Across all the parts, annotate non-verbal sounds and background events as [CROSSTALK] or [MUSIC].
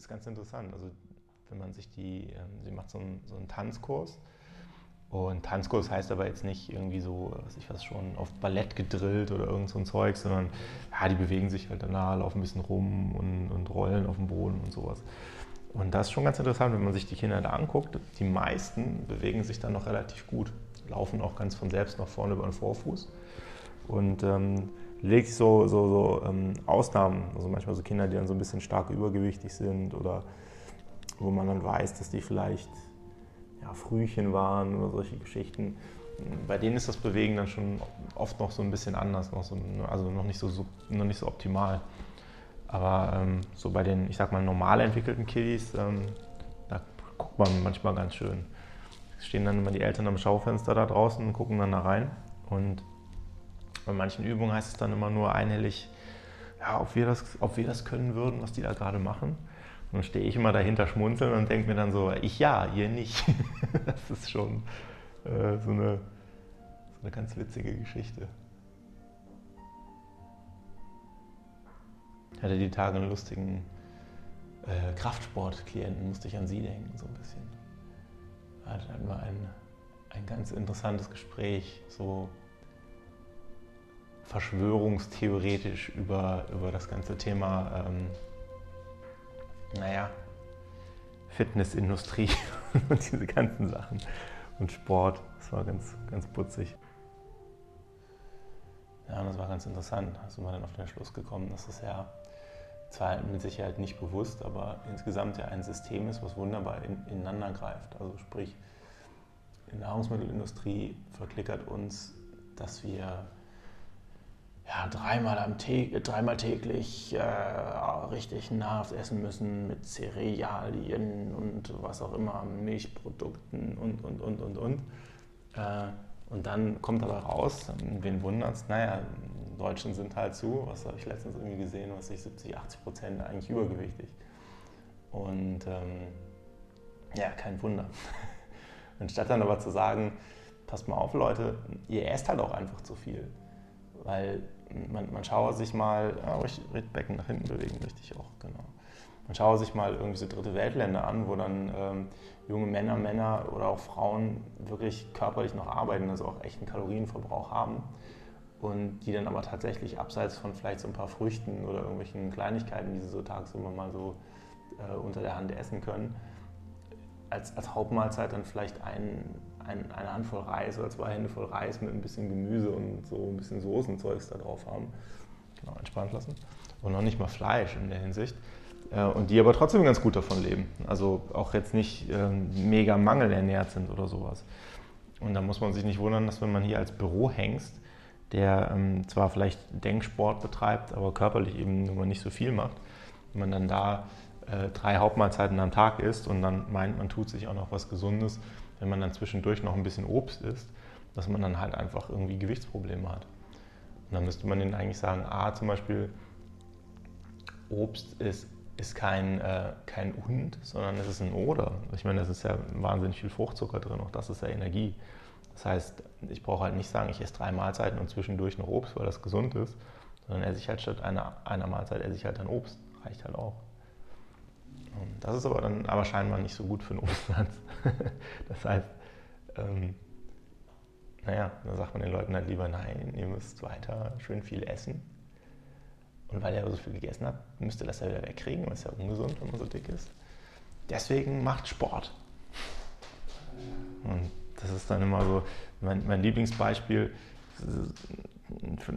ist ganz interessant. Also wenn man sich die, ähm, sie macht so einen, so einen Tanzkurs. Und Tanzkurs heißt aber jetzt nicht irgendwie so, was ich was schon, auf Ballett gedrillt oder irgend so ein Zeug, sondern ja, die bewegen sich halt danach, laufen ein bisschen rum und, und rollen auf dem Boden und sowas. Und das ist schon ganz interessant, wenn man sich die Kinder da anguckt. Die meisten bewegen sich dann noch relativ gut, laufen auch ganz von selbst nach vorne über den Vorfuß. Und ähm, legt so, so, so ähm, Ausnahmen, also manchmal so Kinder, die dann so ein bisschen stark übergewichtig sind oder wo man dann weiß, dass die vielleicht ja, Frühchen waren oder solche Geschichten. Bei denen ist das Bewegen dann schon oft noch so ein bisschen anders, noch so, also noch nicht so, noch nicht so optimal. Aber ähm, so bei den, ich sag mal, normal entwickelten Kiddies, ähm, da guckt man manchmal ganz schön. Stehen dann immer die Eltern am Schaufenster da draußen und gucken dann da rein. Und bei manchen Übungen heißt es dann immer nur einhellig, ja, ob wir das, ob wir das können würden, was die da gerade machen. Und dann stehe ich immer dahinter schmunzeln und denke mir dann so, ich ja, ihr nicht. [LAUGHS] das ist schon äh, so, eine, so eine ganz witzige Geschichte. Ich hatte die Tage einen lustigen äh, Kraftsportklienten, musste ich an sie denken, so ein bisschen. Da hatten wir ein, ein ganz interessantes Gespräch, so verschwörungstheoretisch über, über das ganze Thema, ähm, naja, Fitnessindustrie [LAUGHS] und diese ganzen Sachen und Sport. Das war ganz, ganz putzig. Ja, das war ganz interessant. Da sind wir dann auf den Schluss gekommen, dass es ja zwar mit Sicherheit nicht bewusst, aber insgesamt ja ein System ist, was wunderbar in, ineinander greift. Also sprich, die Nahrungsmittelindustrie verklickert uns, dass wir ja, dreimal, am dreimal täglich äh, richtig nahrhaft essen müssen mit Cerealien und was auch immer, Milchprodukten und, und, und, und, und. Äh, und dann kommt aber raus, wen wundert es, naja, Deutschen sind halt zu, was habe ich letztens irgendwie gesehen, was ich 70, 80 Prozent eigentlich übergewichtig. Und ähm, ja, kein Wunder. [LAUGHS] Anstatt dann aber zu sagen, passt mal auf Leute, ihr esst halt auch einfach zu viel. Weil man, man schaue sich mal, ja, richtig, Becken nach hinten bewegen, richtig auch, genau. Man schaue sich mal irgendwie so dritte Weltländer an, wo dann ähm, junge Männer, Männer oder auch Frauen wirklich körperlich noch arbeiten, also auch echten Kalorienverbrauch haben und die dann aber tatsächlich abseits von vielleicht so ein paar Früchten oder irgendwelchen Kleinigkeiten, die sie so tagsüber mal so äh, unter der Hand essen können, als, als Hauptmahlzeit dann vielleicht ein, ein, eine Handvoll Reis oder zwei Hände voll Reis mit ein bisschen Gemüse und so ein bisschen Soßenzeugs da drauf haben. Genau, entspannt lassen. Und noch nicht mal Fleisch in der Hinsicht. Äh, und die aber trotzdem ganz gut davon leben. Also auch jetzt nicht ähm, mega mangelernährt sind oder sowas. Und da muss man sich nicht wundern, dass wenn man hier als Bürohengst, der ähm, zwar vielleicht Denksport betreibt, aber körperlich eben nur mal nicht so viel macht, wenn man dann da äh, drei Hauptmahlzeiten am Tag isst und dann meint, man tut sich auch noch was Gesundes, wenn man dann zwischendurch noch ein bisschen Obst isst, dass man dann halt einfach irgendwie Gewichtsprobleme hat. Und dann müsste man denen eigentlich sagen, A, zum Beispiel, Obst ist, ist kein, äh, kein Und, sondern es ist ein Oder. Ich meine, es ist ja wahnsinnig viel Fruchtzucker drin, auch das ist ja Energie. Das heißt, ich brauche halt nicht sagen, ich esse drei Mahlzeiten und zwischendurch noch Obst, weil das gesund ist, sondern esse ich halt statt einer, einer Mahlzeit esse ich halt dann Obst. Reicht halt auch. Das ist aber dann aber scheinbar nicht so gut für den Umsatz. [LAUGHS] das heißt, ähm, naja, da sagt man den Leuten halt lieber, nein, ihr müsst weiter schön viel essen. Und weil er so viel gegessen hat, müsst ihr das ja wieder wegkriegen, was ja ungesund, wenn man so dick ist. Deswegen macht Sport. Und das ist dann immer so mein, mein Lieblingsbeispiel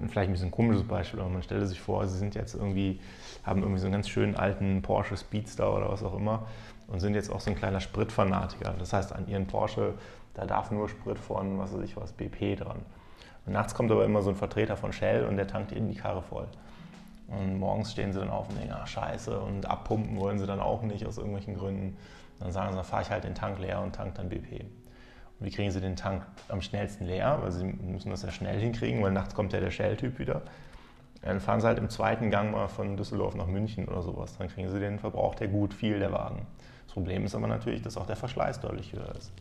vielleicht ein bisschen komisches Beispiel, aber man stelle sich vor, sie sind jetzt irgendwie, haben irgendwie so einen ganz schönen alten Porsche Speedster oder was auch immer und sind jetzt auch so ein kleiner Spritfanatiker. Das heißt, an ihren Porsche, da darf nur Sprit von, was weiß ich was, BP dran. Und nachts kommt aber immer so ein Vertreter von Shell und der tankt ihnen die Karre voll. Und morgens stehen sie dann auf und denken, ach scheiße, und abpumpen wollen sie dann auch nicht aus irgendwelchen Gründen. Dann sagen sie, dann fahre ich halt den Tank leer und tank dann BP. Wie kriegen sie den Tank am schnellsten leer? Weil sie müssen das ja schnell hinkriegen, weil nachts kommt ja der Shell-Typ wieder. Dann fahren sie halt im zweiten Gang mal von Düsseldorf nach München oder sowas. Dann kriegen sie den Verbrauch der gut viel, der Wagen. Das Problem ist aber natürlich, dass auch der Verschleiß deutlich höher ist.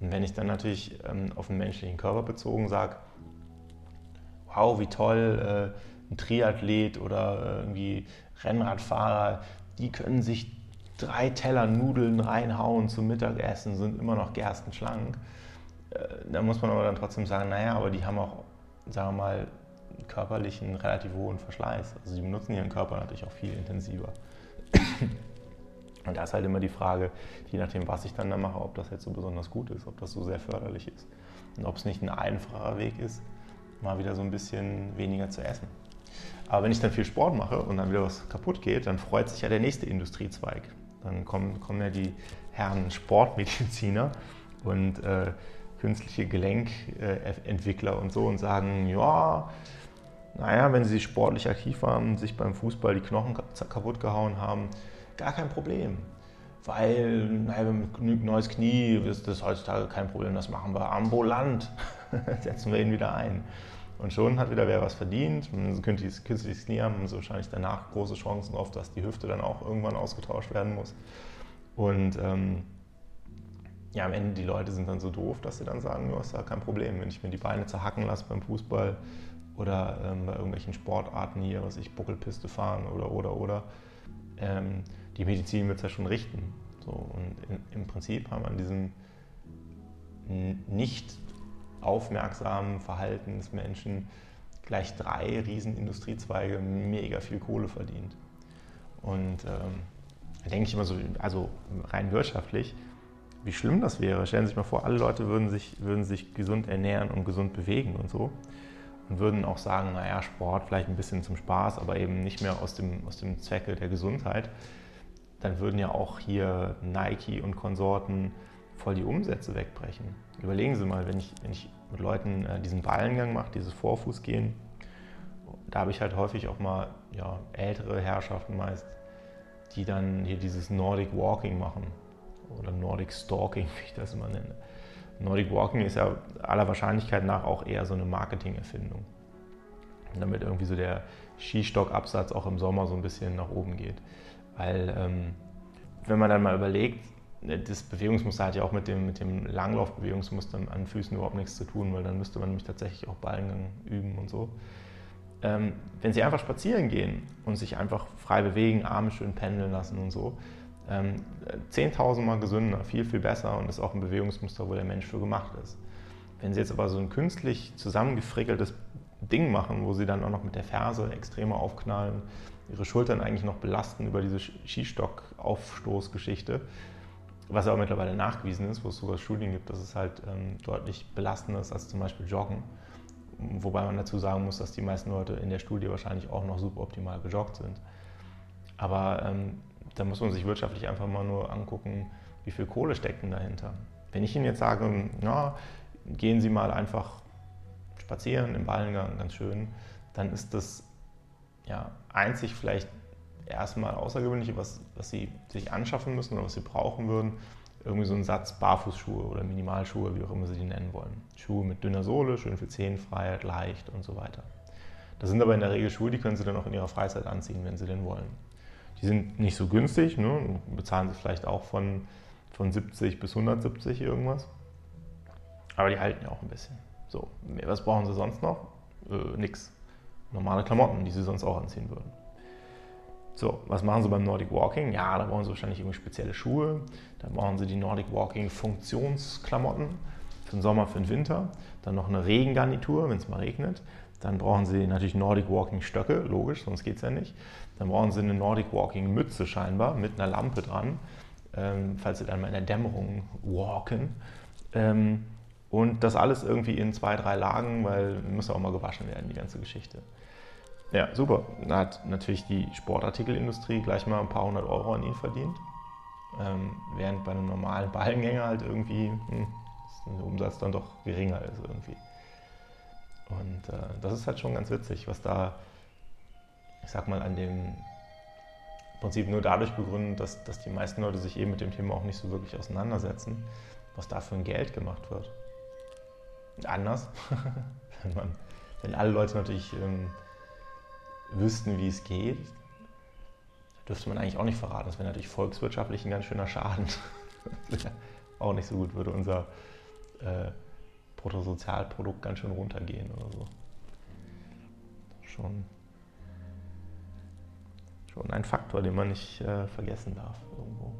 Und wenn ich dann natürlich ähm, auf den menschlichen Körper bezogen sage, wow, wie toll, äh, ein Triathlet oder äh, irgendwie Rennradfahrer, die können sich drei Teller Nudeln reinhauen zum Mittagessen, sind immer noch gerstenschlank. Äh, da muss man aber dann trotzdem sagen, naja, aber die haben auch, sagen wir mal, körperlichen relativ hohen Verschleiß. Also sie benutzen ihren Körper natürlich auch viel intensiver. [CLEARS THROAT] Und da ist halt immer die Frage, je nachdem, was ich dann da mache, ob das jetzt so besonders gut ist, ob das so sehr förderlich ist. Und ob es nicht ein einfacher Weg ist, mal wieder so ein bisschen weniger zu essen. Aber wenn ich dann viel Sport mache und dann wieder was kaputt geht, dann freut sich ja der nächste Industriezweig. Dann kommen, kommen ja die Herren Sportmediziner und äh, künstliche Gelenkentwickler und so und sagen, ja, naja, wenn sie sportlich aktiv waren, sich beim Fußball die Knochen kaputt gehauen haben, gar kein Problem. Weil, naja, ein neues Knie ist das heutzutage kein Problem, das machen wir ambulant. [LAUGHS] Setzen wir ihn wieder ein. Und schon hat wieder wer was verdient. Ein künstliches Knie haben sie wahrscheinlich danach große Chancen auf, dass die Hüfte dann auch irgendwann ausgetauscht werden muss. Und ähm, ja, am Ende die Leute sind dann so doof, dass sie dann sagen, ja, ist ja kein Problem, wenn ich mir die Beine zerhacken lasse beim Fußball oder ähm, bei irgendwelchen Sportarten hier, was ich Buckelpiste fahren oder oder oder. Ähm, die Medizin wird es ja schon richten. So, und in, im Prinzip haben an diesem nicht aufmerksamen Verhalten des Menschen gleich drei Riesenindustriezweige mega viel Kohle verdient. Und ähm, da denke ich immer so, also rein wirtschaftlich, wie schlimm das wäre. Stellen Sie sich mal vor, alle Leute würden sich, würden sich gesund ernähren und gesund bewegen und so. Und würden auch sagen, naja, Sport vielleicht ein bisschen zum Spaß, aber eben nicht mehr aus dem, aus dem Zwecke der Gesundheit dann würden ja auch hier Nike und Konsorten voll die Umsätze wegbrechen. Überlegen Sie mal, wenn ich, wenn ich mit Leuten äh, diesen Ballengang mache, dieses Vorfußgehen, da habe ich halt häufig auch mal ja, ältere Herrschaften meist, die dann hier dieses Nordic Walking machen oder Nordic Stalking, [LAUGHS] wie ich das immer nenne. Nordic Walking ist ja aller Wahrscheinlichkeit nach auch eher so eine Marketingerfindung, damit irgendwie so der Skistockabsatz auch im Sommer so ein bisschen nach oben geht. Weil ähm, wenn man dann mal überlegt, das Bewegungsmuster hat ja auch mit dem, mit dem Langlaufbewegungsmuster an Füßen überhaupt nichts zu tun, weil dann müsste man nämlich tatsächlich auch Ballengang üben und so. Ähm, wenn Sie einfach spazieren gehen und sich einfach frei bewegen, Arme schön pendeln lassen und so, ähm, 10.000 Mal gesünder, viel, viel besser und ist auch ein Bewegungsmuster, wo der Mensch für gemacht ist. Wenn Sie jetzt aber so ein künstlich zusammengefrickeltes Ding machen, wo Sie dann auch noch mit der Ferse extremer aufknallen, ihre Schultern eigentlich noch belasten über diese Skistock-Aufstoßgeschichte, was auch mittlerweile nachgewiesen ist, wo es sogar Studien gibt, dass es halt ähm, deutlich belastender ist als zum Beispiel Joggen. Wobei man dazu sagen muss, dass die meisten Leute in der Studie wahrscheinlich auch noch suboptimal gejoggt sind. Aber ähm, da muss man sich wirtschaftlich einfach mal nur angucken, wie viel Kohle steckt denn dahinter. Wenn ich Ihnen jetzt sage, na, gehen Sie mal einfach spazieren im Ballengang, ganz schön, dann ist das ja, einzig vielleicht erstmal Außergewöhnliche, was, was sie sich anschaffen müssen oder was sie brauchen würden, irgendwie so ein Satz Barfußschuhe oder Minimalschuhe, wie auch immer sie die nennen wollen. Schuhe mit dünner Sohle, schön für Zehenfreiheit, leicht und so weiter. Das sind aber in der Regel Schuhe, die können sie dann auch in ihrer Freizeit anziehen, wenn sie denn wollen. Die sind nicht so günstig, ne? bezahlen sie vielleicht auch von, von 70 bis 170 irgendwas. Aber die halten ja auch ein bisschen. So, was brauchen sie sonst noch? Äh, nix normale Klamotten, die sie sonst auch anziehen würden. So, was machen sie beim Nordic Walking? Ja, da brauchen sie wahrscheinlich irgendwie spezielle Schuhe. Da brauchen sie die Nordic Walking Funktionsklamotten für den Sommer, für den Winter. Dann noch eine Regengarnitur, wenn es mal regnet. Dann brauchen sie natürlich Nordic Walking Stöcke, logisch, sonst geht es ja nicht. Dann brauchen sie eine Nordic Walking Mütze scheinbar mit einer Lampe dran, ähm, falls sie dann mal in der Dämmerung walken. Ähm, und das alles irgendwie in zwei, drei Lagen, weil muss ja auch mal gewaschen werden, die ganze Geschichte. Ja, super. Da hat natürlich die Sportartikelindustrie gleich mal ein paar hundert Euro an ihn verdient. Ähm, während bei einem normalen Ballengänger halt irgendwie hm, der Umsatz dann doch geringer ist irgendwie. Und äh, das ist halt schon ganz witzig, was da, ich sag mal, an dem Prinzip nur dadurch begründet, dass, dass die meisten Leute sich eben mit dem Thema auch nicht so wirklich auseinandersetzen, was da für ein Geld gemacht wird. Anders, [LAUGHS] wenn, man, wenn alle Leute natürlich ähm, wüssten, wie es geht, dürfte man eigentlich auch nicht verraten. Das wäre natürlich volkswirtschaftlich ein ganz schöner Schaden. [LAUGHS] auch nicht so gut, würde unser äh, Bruttosozialprodukt ganz schön runtergehen oder so. Schon, schon ein Faktor, den man nicht äh, vergessen darf irgendwo.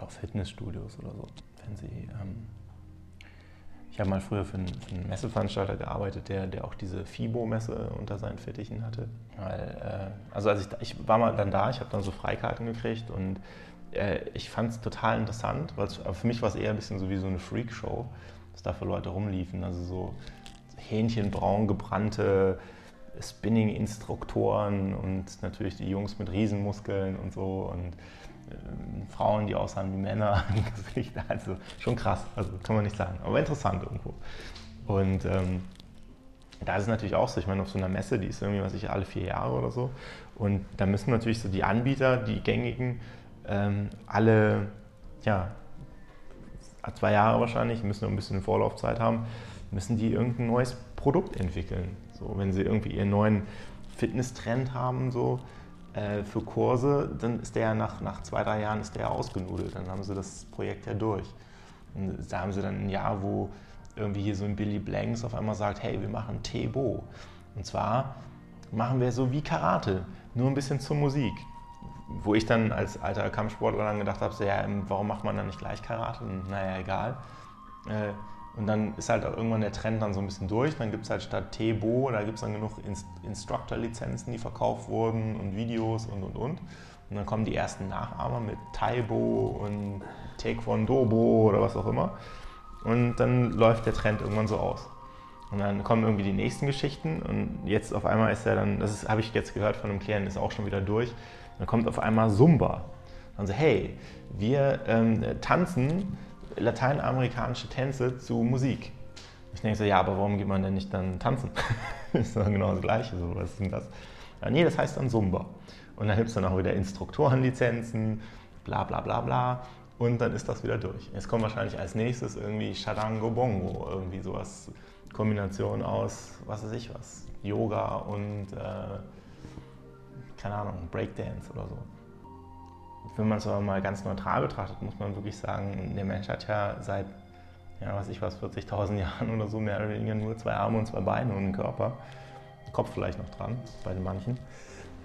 Auch Fitnessstudios oder so, wenn sie. Ähm, ich habe mal früher für einen, für einen, Messeveranstalter gearbeitet, der, der auch diese FIBO-Messe unter seinen Fittichen hatte. Weil, äh, also als ich, ich war mal dann da, ich habe dann so Freikarten gekriegt und äh, ich fand es total interessant, weil für mich war es eher ein bisschen so wie so eine Freakshow, dass da für Leute rumliefen. Also so Hähnchenbraun gebrannte Spinning-Instruktoren und natürlich die Jungs mit Riesenmuskeln und so und Frauen, die aussahen wie Männer. [LAUGHS] Also schon krass, also kann man nicht sagen, aber interessant irgendwo. Und ähm, da ist es natürlich auch so, ich meine, auf so einer Messe, die ist irgendwie, was ich, alle vier Jahre oder so. Und da müssen natürlich so die Anbieter, die gängigen, ähm, alle, ja, zwei Jahre wahrscheinlich, müssen noch ein bisschen Vorlaufzeit haben, müssen die irgendein neues Produkt entwickeln. So, wenn sie irgendwie ihren neuen Fitnesstrend haben, so äh, für Kurse, dann ist der ja nach, nach zwei, drei Jahren ist der ja ausgenudelt. Dann haben sie das Projekt ja durch. Und da haben sie dann ein Jahr, wo irgendwie hier so ein Billy Blanks auf einmal sagt, hey, wir machen Tebo. Und zwar machen wir so wie Karate, nur ein bisschen zur Musik. Wo ich dann als alter Kampfsportler dann gedacht habe, so, ja, warum macht man dann nicht gleich Karate? Naja, egal. Äh, und dann ist halt auch irgendwann der Trend dann so ein bisschen durch. Dann gibt es halt statt Tebo, da gibt es dann genug Inst Instructor-Lizenzen, die verkauft wurden und Videos und und und. Und dann kommen die ersten Nachahmer mit Taibo und Taekwondobo oder was auch immer. Und dann läuft der Trend irgendwann so aus. Und dann kommen irgendwie die nächsten Geschichten und jetzt auf einmal ist er dann, das habe ich jetzt gehört von einem Klienten, ist auch schon wieder durch. Dann kommt auf einmal Zumba. Dann so, hey, wir ähm, tanzen lateinamerikanische Tänze zu Musik. Ich denke so, ja, aber warum geht man denn nicht dann tanzen? [LAUGHS] ist dann genau das Gleiche. So, was ist denn das? Ja, nee, das heißt dann Zumba. Und dann gibt es dann auch wieder Instruktorenlizenzen, bla bla bla bla. Und dann ist das wieder durch. Jetzt kommt wahrscheinlich als nächstes irgendwie Shadango Bongo, irgendwie sowas, Kombination aus, was weiß ich was, Yoga und, äh, keine Ahnung, Breakdance oder so wenn man es aber mal ganz neutral betrachtet, muss man wirklich sagen, der Mensch hat ja seit, ja, was ich was, [LAUGHS] 40.000 Jahren oder so mehr oder weniger nur zwei Arme und zwei Beine und einen Körper. Kopf vielleicht noch dran, bei den manchen.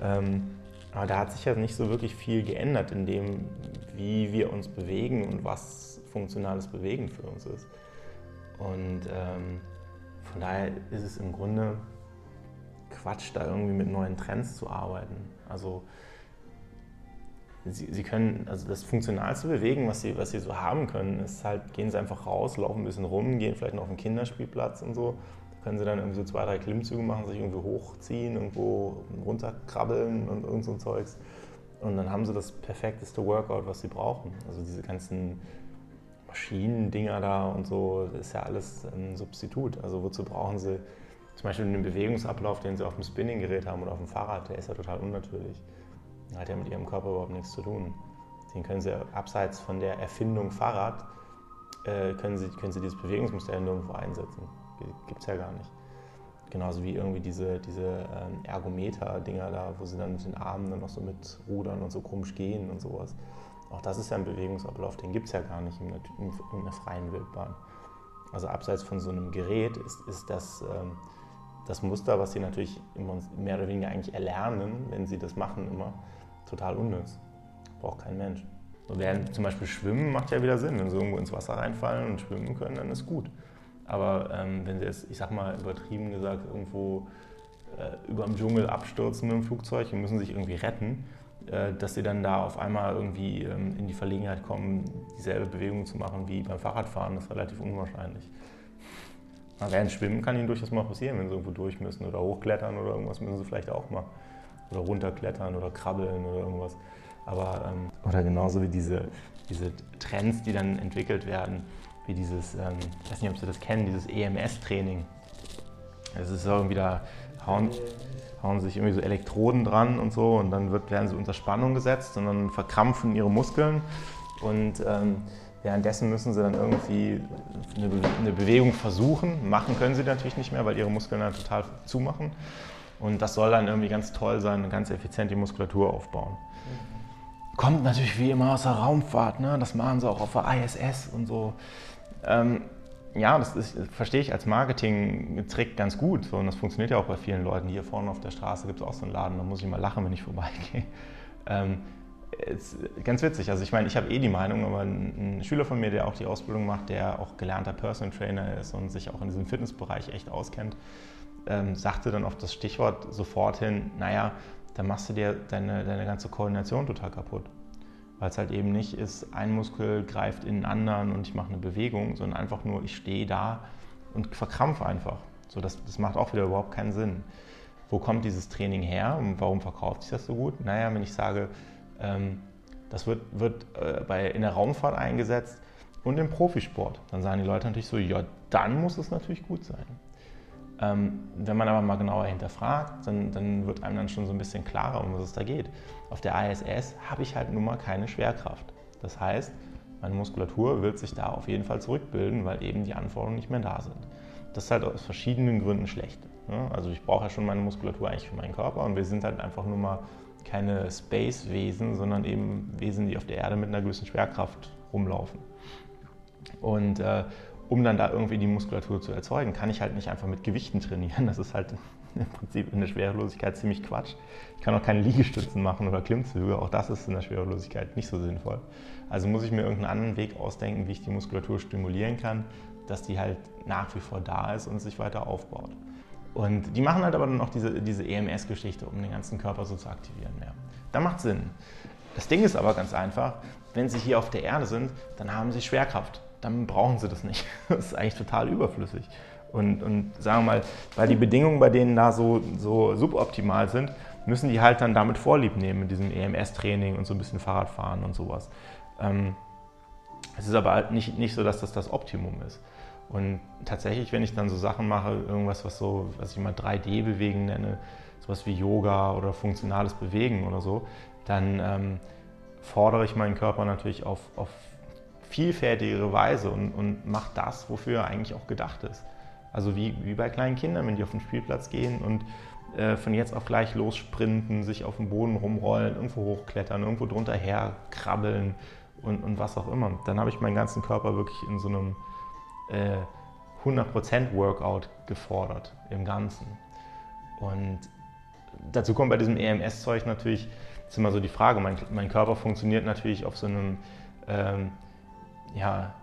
Ähm, aber da hat sich ja nicht so wirklich viel geändert in dem, wie wir uns bewegen und was funktionales Bewegen für uns ist. Und ähm, von daher ist es im Grunde Quatsch, da irgendwie mit neuen Trends zu arbeiten. Also Sie, sie, können, also das funktionalste Bewegen, was sie, was sie so haben können, ist halt, gehen sie einfach raus, laufen ein bisschen rum, gehen vielleicht noch auf den Kinderspielplatz und so. Da können sie dann irgendwie so zwei, drei Klimmzüge machen, sich irgendwo hochziehen, irgendwo runterkrabbeln und irgend so ein Zeugs. Und dann haben sie das perfekteste Workout, was sie brauchen. Also diese ganzen Maschinendinger da und so, das ist ja alles ein Substitut. Also wozu brauchen sie zum Beispiel den Bewegungsablauf, den sie auf dem Spinninggerät haben oder auf dem Fahrrad, der ist ja total unnatürlich hat ja mit ihrem Körper überhaupt nichts zu tun. Den können sie abseits von der Erfindung Fahrrad, äh, können, sie, können sie dieses Bewegungsmuster nirgendwo einsetzen. Gibt es ja gar nicht. Genauso wie irgendwie diese, diese ähm, Ergometer-Dinger da, wo sie dann mit den Armen dann noch so mit rudern und so komisch gehen und sowas. Auch das ist ja ein Bewegungsablauf, den gibt es ja gar nicht in, in, in einer freien Wildbahn. Also abseits von so einem Gerät ist, ist das ähm, das Muster, was sie natürlich mehr oder weniger eigentlich erlernen, wenn sie das machen, immer total unnütz. Braucht kein Mensch. So während zum Beispiel Schwimmen macht ja wieder Sinn. Wenn sie irgendwo ins Wasser reinfallen und schwimmen können, dann ist gut. Aber ähm, wenn sie jetzt, ich sag mal übertrieben gesagt, irgendwo äh, über dem Dschungel abstürzen mit dem Flugzeug und müssen sich irgendwie retten, äh, dass sie dann da auf einmal irgendwie ähm, in die Verlegenheit kommen, dieselbe Bewegung zu machen wie beim Fahrradfahren, ist relativ unwahrscheinlich. während Schwimmen kann ihnen durchaus mal passieren, wenn sie irgendwo durch müssen oder hochklettern oder irgendwas müssen sie vielleicht auch mal oder runterklettern oder krabbeln oder irgendwas. Aber, ähm, oder genauso wie diese, diese Trends, die dann entwickelt werden, wie dieses, ähm, ich weiß nicht, ob Sie das kennen, dieses EMS-Training. Es ist irgendwie da, hauen, hauen sich irgendwie so Elektroden dran und so und dann wird, werden sie unter Spannung gesetzt und dann verkrampfen ihre Muskeln und ähm, währenddessen müssen sie dann irgendwie eine, Be eine Bewegung versuchen. Machen können sie natürlich nicht mehr, weil ihre Muskeln dann total zumachen. Und das soll dann irgendwie ganz toll sein und ganz effizient die Muskulatur aufbauen. Kommt natürlich wie immer aus der Raumfahrt, ne? das machen sie auch auf der ISS und so. Ähm, ja, das ist, verstehe ich als Marketing-Trick ganz gut. So, und das funktioniert ja auch bei vielen Leuten. Hier vorne auf der Straße gibt es auch so einen Laden, da muss ich mal lachen, wenn ich [LAUGHS] vorbeigehe. Ähm, ganz witzig. Also ich meine, ich habe eh die Meinung, aber ein, Schüler von mir, der auch die Ausbildung macht, der auch gelernter Personal Trainer ist und sich auch in diesem Fitnessbereich echt auskennt, ähm, sagte dann auf das Stichwort sofort hin, naja, dann machst du dir deine, deine ganze Koordination total kaputt. Weil es halt eben nicht ist, ein Muskel greift in den anderen und ich mache eine Bewegung, sondern einfach nur, ich stehe da und verkrampfe einfach. So, das, das macht auch wieder überhaupt keinen Sinn. Wo kommt dieses Training her und warum verkauft sich das so gut? Naja, wenn ich sage, ähm, das wird, wird äh, bei, in der Raumfahrt eingesetzt und im Profisport, dann sagen die Leute natürlich so, ja, dann muss es natürlich gut sein. Ähm, wenn man aber mal genauer hinterfragt, dann, dann, wird einem dann schon so ein bisschen klarer, um was es da geht. Auf der ISS habe ich halt nun mal keine Schwerkraft. Das heißt, meine Muskulatur wird sich da auf jeden Fall zurückbilden, weil eben die Anforderungen nicht mehr da sind. Das ist halt aus verschiedenen Gründen schlecht. Ne? Also ich brauche ja schon meine Muskulatur eigentlich für meinen Körper und wir sind halt einfach nur mal keine Space-Wesen, sondern eben Wesen, die auf der Erde mit einer gewissen Schwerkraft rumlaufen. Und äh, um dann da irgendwie die Muskulatur zu erzeugen, kann ich halt nicht einfach mit Gewichten trainieren. Das ist halt [LAUGHS] im Prinzip in der Schwerelosigkeit ziemlich Quatsch. Ich kann auch keine Liegestützen machen oder Klimmzüge, auch das ist in der Schwerelosigkeit nicht so sinnvoll. Also muss ich mir irgendeinen anderen Weg ausdenken, wie ich die Muskulatur stimulieren kann, dass die halt nach wie vor da ist und sich weiter aufbaut. Und die machen halt aber dann auch diese, diese EMS-Geschichte, um den ganzen Körper so zu aktivieren. Ja. Da macht Sinn. Das Ding ist aber ganz einfach, wenn sie hier auf der Erde sind, dann haben sie Schwerkraft. Dann brauchen sie das nicht. [LAUGHS] Das ist eigentlich total überflüssig. Und, und sagen wir mal, weil die Bedingungen bei denen da so, so suboptimal sind, müssen die halt dann damit Vorlieb nehmen, mit diesem EMS-Training und so ein bisschen Fahrradfahren und sowas. Ähm, es ist aber halt nicht, nicht so, dass das das Optimum ist. Und tatsächlich, wenn ich dann so Sachen mache, irgendwas, was so, was ich mal 3D-Bewegen nenne, sowas wie Yoga oder funktionales Bewegen oder so, dann ähm, fordere ich meinen Körper natürlich auf, auf vielfältigere Weise und, und mache das, wofür er eigentlich auch gedacht ist. Also wie, wie bei kleinen Kindern, wenn die auf den Spielplatz gehen und äh, von jetzt auf gleich lossprinten, sich auf dem Boden rumrollen, irgendwo hochklettern, irgendwo drunter herkrabbeln und, und was auch immer. Dann habe ich meinen ganzen Körper wirklich in so einem äh, 100% Workout gefordert im Ganzen. Und dazu kommt bei diesem EMS-Zeug natürlich, ist immer so die Frage, mein, mein Körper funktioniert natürlich auf so einem ähm, ja,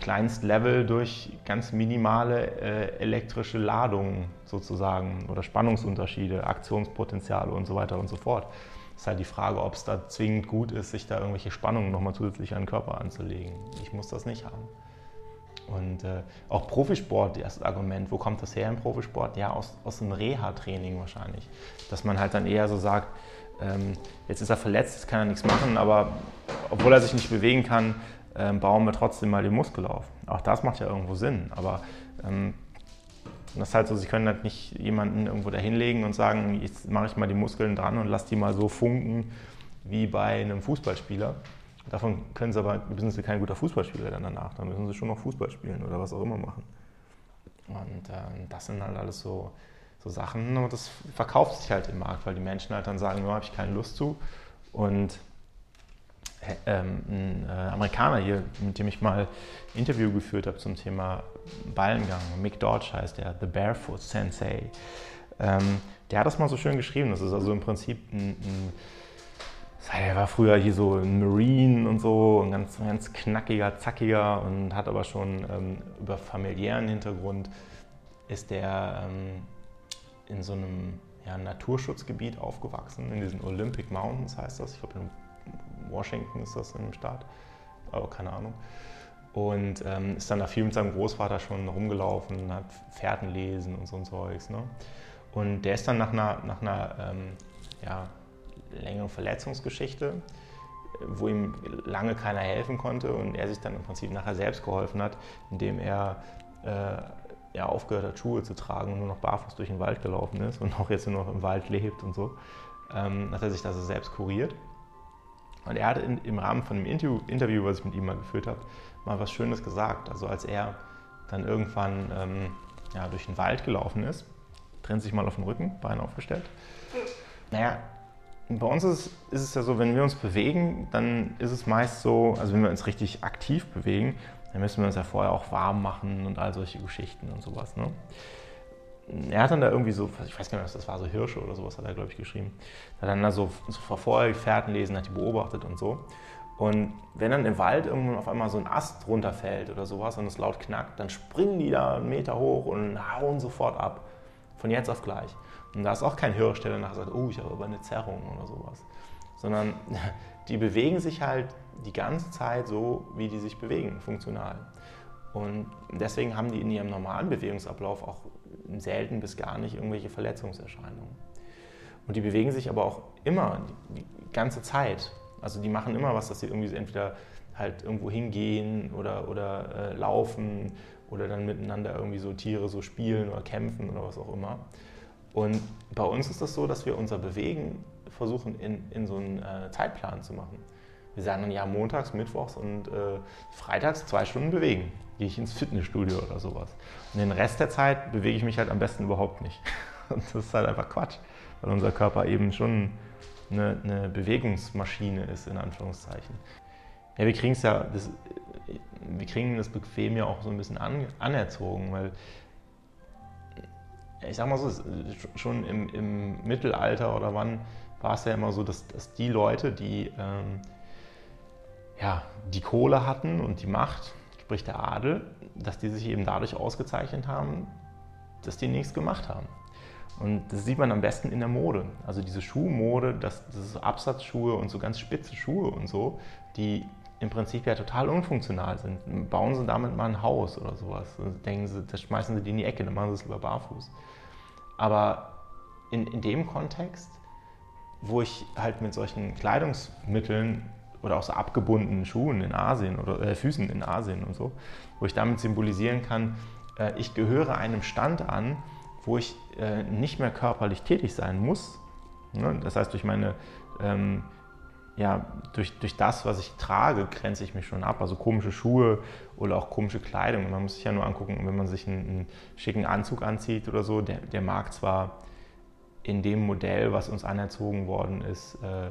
Kleinstlevel durch ganz minimale äh, elektrische Ladungen sozusagen oder Spannungsunterschiede, Aktionspotenziale und so weiter und so fort. Es ist halt die Frage, ob es da zwingend gut ist, sich da irgendwelche Spannungen nochmal zusätzlich an den Körper anzulegen. Ich muss das nicht haben. Und äh, auch Profisport, das Argument, wo kommt das her im Profisport? Ja, aus, aus dem Reha-Training wahrscheinlich. Dass man halt dann eher so sagt, ähm, jetzt ist er verletzt, jetzt kann er nichts machen, aber obwohl er sich nicht bewegen kann, ähm, bauen wir trotzdem mal den Muskel auf. Auch das macht ja irgendwo Sinn, aber ähm, das ist halt so, sie können halt nicht jemanden irgendwo da hinlegen und sagen, jetzt mache ich mal die Muskeln dran und lasse die mal so funken wie bei einem Fußballspieler. Davon können sie aber, sind sie kein guter Fußballspieler dann danach. Dann müssen sie schon noch Fußball spielen oder was auch immer machen. Und äh, das sind halt alles so, so Sachen und das verkauft sich halt im Markt, weil die Menschen halt dann sagen, da habe ich keine Lust zu. Und ähm, ein äh, Amerikaner hier, mit dem ich mal ein Interview geführt habe zum Thema Ballengang, Mick Dodge heißt der, The Barefoot Sensei, ähm, der hat das mal so schön geschrieben. Das ist also im Prinzip ein, ein er war früher hier so ein Marine und so, ein ganz, ganz knackiger, zackiger und hat aber schon ähm, über familiären Hintergrund ist der ähm, in so einem ja, Naturschutzgebiet aufgewachsen, in diesen Olympic Mountains heißt das. Ich glaube, in Washington ist das in dem Staat, aber keine Ahnung. Und ähm, ist dann da viel mit seinem Großvater schon rumgelaufen, hat Pferden lesen und so ein Zeugs. Ne? Und der ist dann nach einer, nach einer ähm, ja, längere Verletzungsgeschichte, wo ihm lange keiner helfen konnte und er sich dann im Prinzip nachher selbst geholfen hat, indem er äh, ja, aufgehört hat, Schuhe zu tragen und nur noch barfuß durch den Wald gelaufen ist und auch jetzt nur noch im Wald lebt und so, ähm, hat er sich das selbst kuriert. Und er hat in, im Rahmen von dem Interview, Interview, was ich mit ihm mal geführt habe, mal was Schönes gesagt. Also als er dann irgendwann ähm, ja, durch den Wald gelaufen ist, trennt sich mal auf den Rücken, Bein aufgestellt. Naja, bei uns ist, ist, es ja so, wenn wir uns bewegen, dann ist es meist so, also wenn wir uns richtig aktiv bewegen, dann müssen wir uns ja vorher auch warm machen und all solche Geschichten und sowas. Ne? Er hat dann da irgendwie so, ich weiß gar nicht, was das war, so Hirsche oder sowas hat er, glaube ich, geschrieben. Hat dann da so, so verfolgt, Fährten lesen, hat die beobachtet und so. Und wenn dann im Wald irgendwann auf einmal so ein Ast runterfällt oder sowas und es laut knackt, dann springen die da einen Meter hoch und hauen sofort ab. Von jetzt auf gleich. Und da ist auch kein Hirsch, der danach sagt, oh, ich habe aber eine Zerrung oder sowas. Sondern [LAUGHS] die bewegen sich halt die ganze Zeit so, wie die sich bewegen, funktional. Und deswegen haben die in ihrem normalen Bewegungsablauf auch selten bis gar nicht irgendwelche Verletzungserscheinungen. Und die bewegen sich aber auch immer, die, ganze Zeit. Also die machen immer was, dass sie irgendwie entweder halt irgendwo hingehen oder, oder äh, laufen oder dann miteinander irgendwie so Tiere so spielen oder kämpfen oder was auch immer. Und bei uns ist das so, dass wir unser Bewegen versuchen in, in so einen äh, Zeitplan zu machen. Wir sagen dann ja montags, mittwochs und äh, freitags zwei Stunden bewegen gehe ich ins Fitnessstudio oder sowas. Und den Rest der Zeit bewege ich mich halt am besten überhaupt nicht. [LAUGHS] Und das ist halt einfach Quatsch, weil unser Körper eben schon eine, eine Bewegungsmaschine ist, in Anführungszeichen. Ja, wir kriegen es ja, das, wir kriegen das bequem ja auch so ein bisschen an, anerzogen, weil ich sag mal so, schon im, im Mittelalter oder wann war es ja immer so, dass, dass die Leute, die ähm, ja, die Kohle hatten und die Macht, sprich der Adel, dass die sich eben dadurch ausgezeichnet haben, dass die nichts gemacht haben. Und das sieht man am besten in der Mode. Also diese Schuhmode, das, das so Absatzschuhe und so ganz spitze Schuhe und so, die im Prinzip ja total unfunktional sind. Bauen sie damit mal ein Haus oder sowas. denken sie, das schmeißen sie die in die Ecke, dann machen sie es lieber barfuß. Aber in, in dem Kontext, wo ich halt mit solchen Kleidungsmitteln oder auch so abgebundenen Schuhen in Asien oder äh, Füßen in Asien und so, wo ich damit symbolisieren kann, äh, ich gehöre einem Stand an, wo ich äh, nicht mehr körperlich tätig sein muss. Ne? Das heißt, durch meine ähm, ja, durch, durch das, was ich trage, grenze ich mich schon ab. Also komische Schuhe oder auch komische Kleidung. Man muss sich ja nur angucken, wenn man sich einen, einen schicken Anzug anzieht oder so, der, der mag zwar in dem Modell, was uns anerzogen worden ist, äh,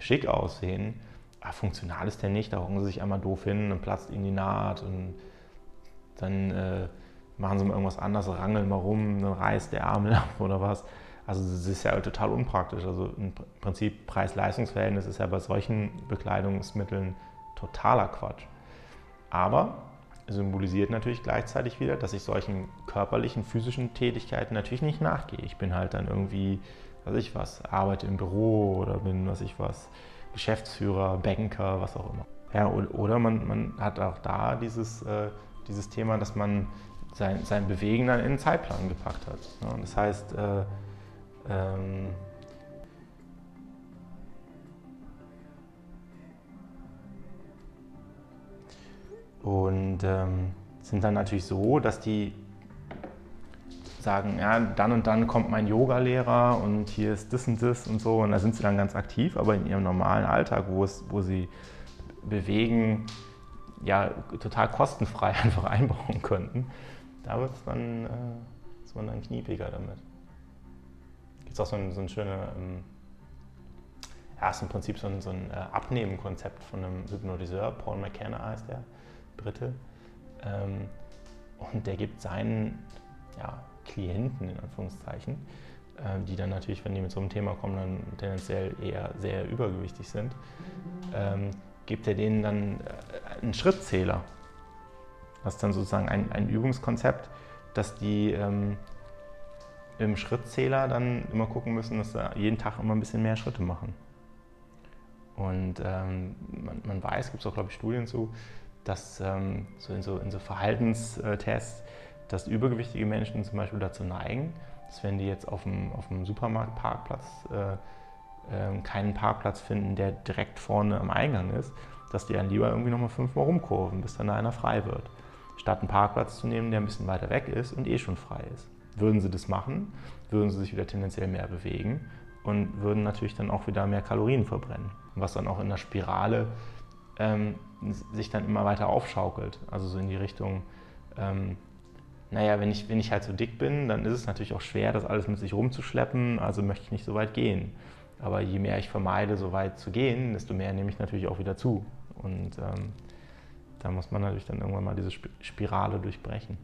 schick aussehen, ah, funktional ist der nicht, da hocken sie sich einmal doof hin, dann platzt ihnen die Naht und dann äh, machen sie mal irgendwas anderes, rangeln mal rum, dann reißt der Arm [LAUGHS] ab oder was. Also das ist ja total unpraktisch. Also im Prinzip Preis-Leistungs-Verhältnis ist ja bei solchen Bekleidungsmitteln totaler Quatsch. Aber symbolisiert natürlich gleichzeitig wieder, dass ich solchen körperlichen, physischen Tätigkeiten natürlich nicht nachgehe. Ich bin halt dann irgendwie, was ich was, arbeite im Büro oder bin, was ich was, Geschäftsführer, Banker, was auch immer. Ja, oder man, man hat auch da dieses, äh, dieses Thema, dass man sein, sein Bewegen dann in den Zeitplan gepackt hat. Ja, das heißt, äh, ähm, und ähm, sind dann natürlich so, dass die sagen, ja, dann und dann kommt mein Yoga-Lehrer und hier ist das und das und so. Und da sind sie dann ganz aktiv, aber in ihrem normalen Alltag, wo, es, wo sie bewegen, ja, total kostenfrei [LAUGHS] einfach einbauen könnten, da wird es dann, äh, ist man dann kniepiger damit. Gibt auch so ein, so ein schöner, ähm, ja, ist im Prinzip so ein, so ein äh, Abnehmen-Konzept von einem Hypnotiseur, Paul McKenna heißt der, Brite. Ähm, und der gibt seinen ja, Klienten in Anführungszeichen, äh, die dann natürlich, wenn die mit so einem Thema kommen, dann tendenziell eher sehr übergewichtig sind, ähm, gibt er denen dann äh, einen Schrittzähler. Das ist dann sozusagen ein, ein Übungskonzept, dass die ähm, im Schrittzähler dann immer gucken müssen, dass sie jeden Tag immer ein bisschen mehr Schritte machen. Und ähm, man, man, weiß, gibt es auch, glaube ich, Studien zu, dass ähm, so in, so in so Verhaltenstests dass übergewichtige Menschen zum Beispiel dazu neigen, dass wenn die jetzt auf dem, auf dem Supermarktparkplatz äh, äh, keinen Parkplatz finden, der direkt vorne am Eingang ist, dass die dann lieber irgendwie nochmal fünfmal rumkurven, bis dann da einer frei wird. Statt einen Parkplatz zu nehmen, der ein bisschen weiter weg ist und eh schon frei ist. Würden sie das machen, würden sie sich wieder tendenziell mehr bewegen und würden natürlich dann auch wieder mehr Kalorien verbrennen. Was dann auch in der Spirale ähm, sich dann immer weiter aufschaukelt. Also so in die Richtung, ähm, naja, wenn ich, wenn ich halt so dick bin, dann ist es natürlich auch schwer, das alles mit sich rumzuschleppen, also möchte ich nicht so weit gehen. Aber je mehr ich vermeide, so weit zu gehen, desto mehr nehme ich natürlich auch wieder zu. Und ähm, da muss man natürlich dann irgendwann mal diese Spirale durchbrechen.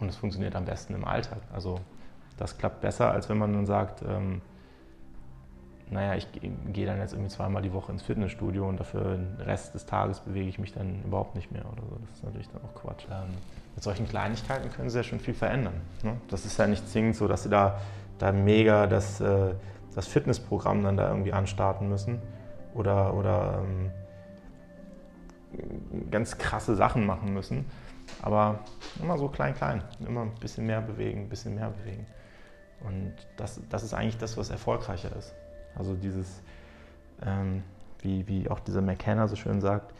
Und es funktioniert am besten im Alltag. Also das klappt besser, als wenn man dann sagt, ähm, naja, ich gehe dann jetzt irgendwie zweimal die Woche ins Fitnessstudio und dafür den Rest des Tages bewege ich mich dann überhaupt nicht mehr oder so. Das ist natürlich dann auch Quatsch. Ähm, mit solchen Kleinigkeiten können sie ja schon viel verändern. Ne? Das ist ja nicht zwingend so, dass sie da, da mega das, äh, das Fitnessprogramm dann da irgendwie anstarten müssen oder, oder ähm, ganz krasse Sachen machen müssen. Aber immer so klein, klein. Immer ein bisschen mehr bewegen, ein bisschen mehr bewegen. Und das, das ist eigentlich das, was erfolgreicher ist. Also dieses, ähm, wie, wie auch dieser McKenna so schön sagt,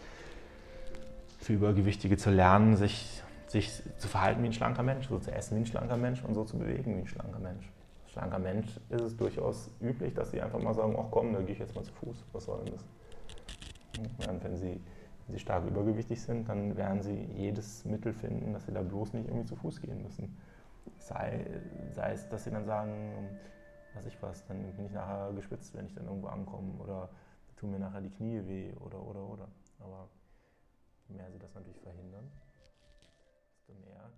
für Übergewichtige zu lernen, sich, sich zu verhalten wie ein schlanker Mensch, so zu essen wie ein schlanker Mensch und so zu bewegen wie ein schlanker Mensch. Schlanker Mensch ist es durchaus üblich, dass sie einfach mal sagen, ach komm, da gehe ich jetzt mal zu Fuß, was soll denn das? Und wenn sie, wenn sie stark übergewichtig sind, dann werden sie jedes Mittel finden, dass sie da bloß nicht irgendwie zu Fuß gehen müssen. Sei, sei es, dass sie dann sagen, weiß ich was, dann bin ich nachher geschwitzt, wenn ich dann irgendwo ankomme oder tun mir nachher die Knie weh oder oder oder. Aber je mehr sie das natürlich verhindern, desto mehr